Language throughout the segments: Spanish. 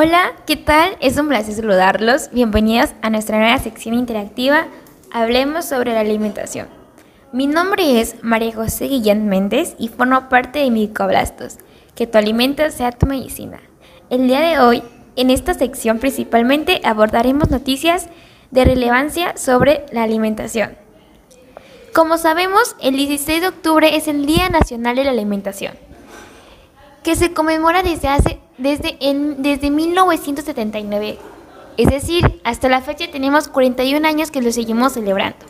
Hola, ¿qué tal? Es un placer saludarlos. Bienvenidos a nuestra nueva sección interactiva Hablemos sobre la alimentación. Mi nombre es María José Guillén Méndez y formo parte de Micoblastos. Que tu alimento sea tu medicina. El día de hoy, en esta sección principalmente abordaremos noticias de relevancia sobre la alimentación. Como sabemos, el 16 de octubre es el Día Nacional de la Alimentación, que se conmemora desde, hace, desde, en, desde 1979. Es decir, hasta la fecha tenemos 41 años que lo seguimos celebrando.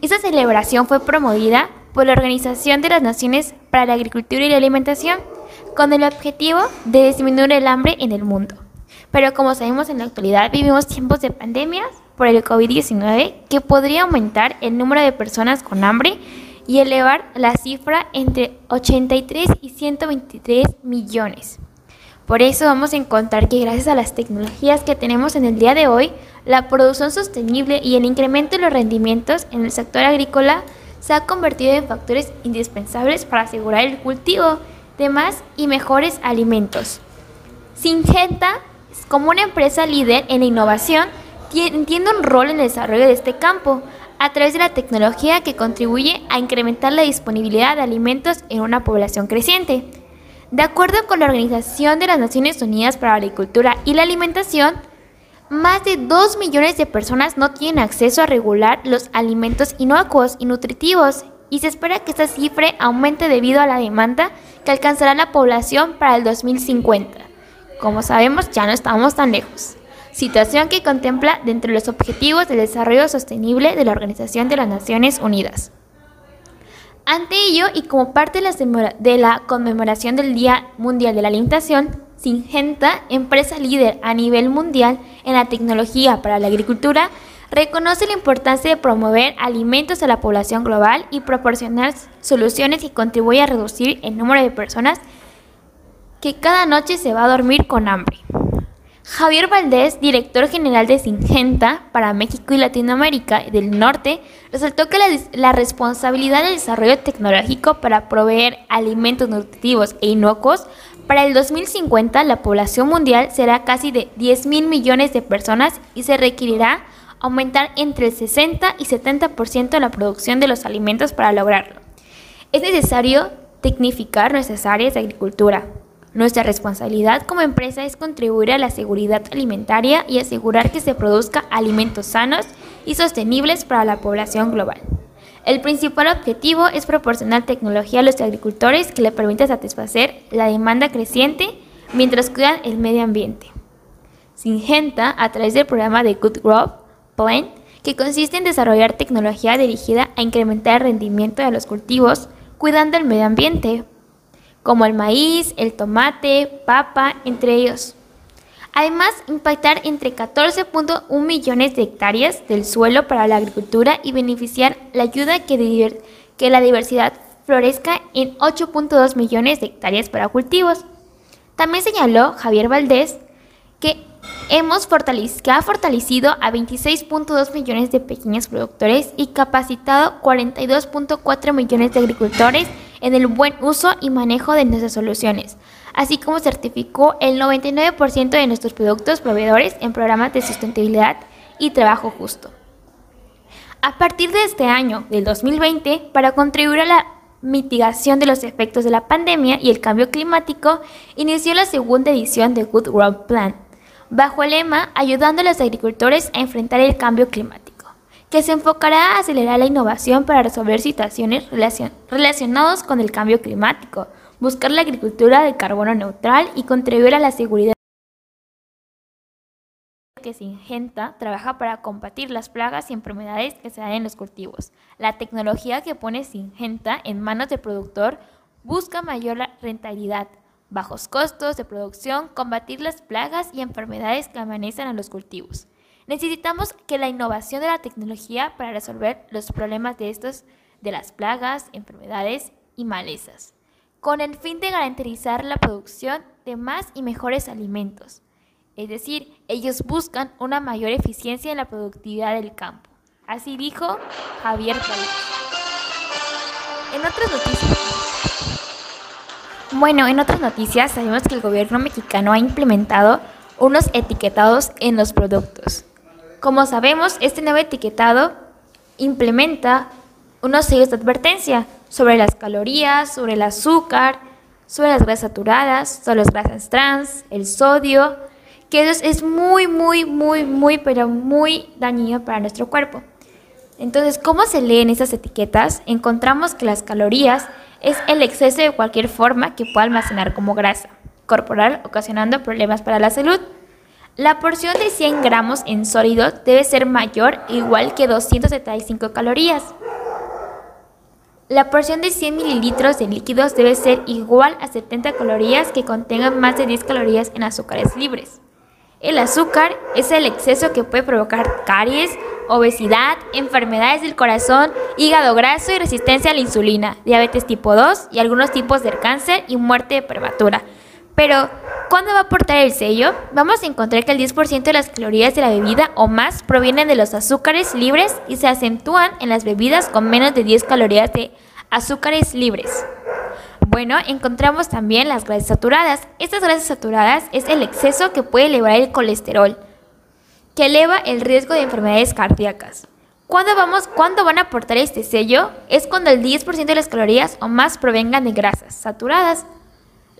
Esta celebración fue promovida por la Organización de las Naciones para la Agricultura y la Alimentación con el objetivo de disminuir el hambre en el mundo. Pero como sabemos en la actualidad vivimos tiempos de pandemias por el COVID-19 que podría aumentar el número de personas con hambre y elevar la cifra entre 83 y 123 millones. Por eso vamos a encontrar que gracias a las tecnologías que tenemos en el día de hoy, la producción sostenible y el incremento de los rendimientos en el sector agrícola se ha convertido en factores indispensables para asegurar el cultivo de más y mejores alimentos. Singenta, como una empresa líder en la innovación, tiene un rol en el desarrollo de este campo a través de la tecnología que contribuye a incrementar la disponibilidad de alimentos en una población creciente. De acuerdo con la Organización de las Naciones Unidas para la Agricultura y la Alimentación, más de 2 millones de personas no tienen acceso a regular los alimentos inocuos y nutritivos y se espera que esta cifra aumente debido a la demanda que alcanzará la población para el 2050. Como sabemos, ya no estamos tan lejos situación que contempla dentro de los Objetivos de Desarrollo Sostenible de la Organización de las Naciones Unidas. Ante ello, y como parte de la conmemoración del Día Mundial de la Alimentación, Singenta, empresa líder a nivel mundial en la tecnología para la agricultura, reconoce la importancia de promover alimentos a la población global y proporcionar soluciones que contribuyan a reducir el número de personas que cada noche se va a dormir con hambre. Javier Valdés, director general de Singenta para México y Latinoamérica del Norte, resaltó que la, responsabilidad del desarrollo tecnológico para proveer alimentos nutritivos e inocuos para el 2050 la población mundial será casi de 10 mil millones de personas y se requerirá aumentar entre el 60 y 70% la producción de los alimentos para lograrlo. Es necesario tecnificar nuestras áreas de agricultura, nuestra responsabilidad como empresa es contribuir a la seguridad alimentaria y asegurar que se produzca alimentos sanos y sostenibles para la población global. El principal objetivo es proporcionar tecnología a los agricultores que le permita satisfacer la demanda creciente mientras cuidan el medio ambiente. Singenta, a través del programa de Good Growth Plan, que consiste en desarrollar tecnología dirigida a incrementar el rendimiento de los cultivos, cuidando el medio ambiente, como el maíz, el tomate, papa, entre ellos. Además, impactar entre 14.1 millones de hectáreas del suelo para la agricultura y beneficiar la ayuda que, la diversidad florezca en 8.2 millones de hectáreas para cultivos. También señaló Javier Valdés que, hemos que ha fortalecido a 26.2 millones de pequeños productores y capacitado 42.4 millones de agricultores en el buen uso y manejo de nuestras soluciones, así como certificó el 99% de nuestros productos proveedores en programas de sustentabilidad y trabajo justo. A partir de este año, del 2020, para contribuir a la mitigación de los efectos de la pandemia y el cambio climático, inició la segunda edición de Good World Plan, bajo el lema Ayudando a los agricultores a enfrentar el cambio climático que se enfocará a acelerar la innovación para resolver situaciones relacionadas con el cambio climático, buscar la agricultura de carbono neutral y contribuir a la seguridad que Singenta trabaja para combatir las plagas y enfermedades que se dan en los cultivos. La tecnología que pone Singenta en manos del productor busca mayor rentabilidad, bajos costos de producción, combatir las plagas y enfermedades que amenazan a los cultivos. Necesitamos que la innovación de la tecnología para resolver los problemas de estos, de las plagas, enfermedades y malezas, con el fin de garantizar la producción de más y mejores alimentos. Es decir, ellos buscan una mayor eficiencia en la productividad del campo. Así dijo Javier Pérez. En otras noticias. Bueno, en otras noticias sabemos que el gobierno mexicano ha implementado unos etiquetados en los productos. Como sabemos, este nuevo etiquetado implementa unos sellos de advertencia sobre las calorías, sobre el azúcar, sobre las grasas saturadas, sobre las grasas trans, el sodio, que eso es muy, muy, muy, muy, pero muy dañino para nuestro cuerpo. Entonces, ¿cómo se leen esas etiquetas? Encontramos que las calorías es el exceso de cualquier forma que pueda almacenar como grasa corporal, ocasionando problemas para la salud. La porción de 100 gramos en sólido debe ser mayor o igual que 275 calorías. La porción de 100 mililitros de líquidos debe ser igual a 70 calorías que contengan más de 10 calorías en azúcares libres. El azúcar es el exceso que puede provocar caries, obesidad, enfermedades del corazón, hígado graso y resistencia a la insulina, diabetes tipo 2 y algunos tipos de cáncer y muerte prematura. Pero, ¿cuándo va a aportar el sello? Vamos a encontrar que el 10% de las calorías de la bebida o más provienen de los azúcares libres y se acentúan en las bebidas con menos de 10 calorías de azúcares libres. Bueno, encontramos también las grasas saturadas. Estas grasas saturadas es el exceso que puede elevar el colesterol que eleva el riesgo de enfermedades cardíacas. ¿Cuándo, vamos, ¿Cuándo van a aportar este sello? Es cuando el 10% de las calorías o más provengan de grasas saturadas.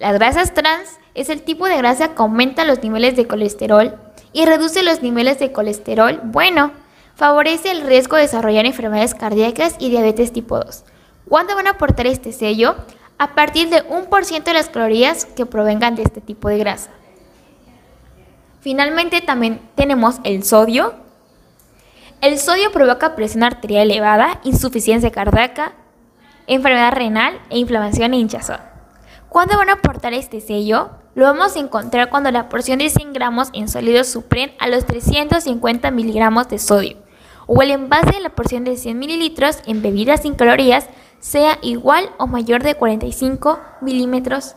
Las grasas trans es el tipo de grasa que aumenta los niveles de colesterol y reduce los niveles de colesterol bueno. Favorece el riesgo de desarrollar enfermedades cardíacas y diabetes tipo 2. ¿Cuándo van a aportar este sello? A partir de un por ciento de las calorías que provengan de este tipo de grasa. Finalmente también tenemos el sodio. El sodio provoca presión arterial elevada, insuficiencia cardíaca, enfermedad renal e inflamación e hinchazón. ¿Cuándo van a aportar este sello? Lo vamos a encontrar cuando la porción de 100 gramos en sólidos superen a los 350 miligramos de sodio, o el envase de la porción de 100 mililitros en bebidas sin calorías sea igual o mayor de 45 milímetros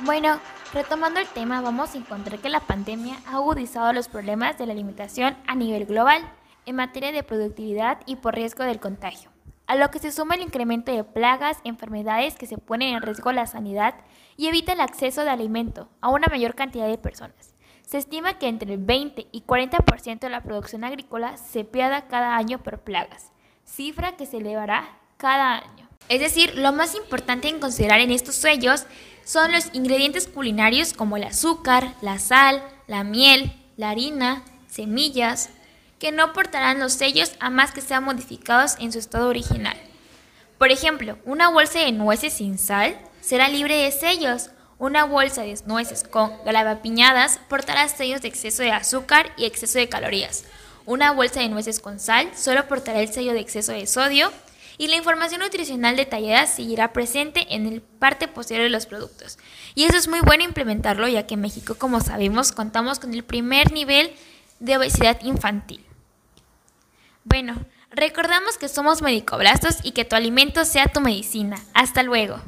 Bueno, retomando el tema, vamos a encontrar que la pandemia ha agudizado los problemas de la alimentación a nivel global en materia de productividad y por riesgo del contagio, a lo que se suma el incremento de plagas, enfermedades que se ponen en riesgo la sanidad y evita el acceso de alimento a una mayor cantidad de personas. Se estima que entre el 20 y 40% de la producción agrícola se pierda cada año por plagas, cifra que se elevará cada año. Es decir, lo más importante en considerar en estos sellos son los ingredientes culinarios como el azúcar, la sal, la miel, la harina, semillas, que no portarán los sellos a más que sean modificados en su estado original. Por ejemplo, una bolsa de nueces sin sal será libre de sellos. Una bolsa de nueces con glavapiñadas portará sellos de exceso de azúcar y exceso de calorías. Una bolsa de nueces con sal solo portará el sello de exceso de sodio y la información nutricional detallada seguirá presente en el parte posterior de los productos. Y eso es muy bueno implementarlo ya que en México, como sabemos, contamos con el primer nivel de obesidad infantil. Bueno, recordamos que somos medicoblastos y que tu alimento sea tu medicina. Hasta luego.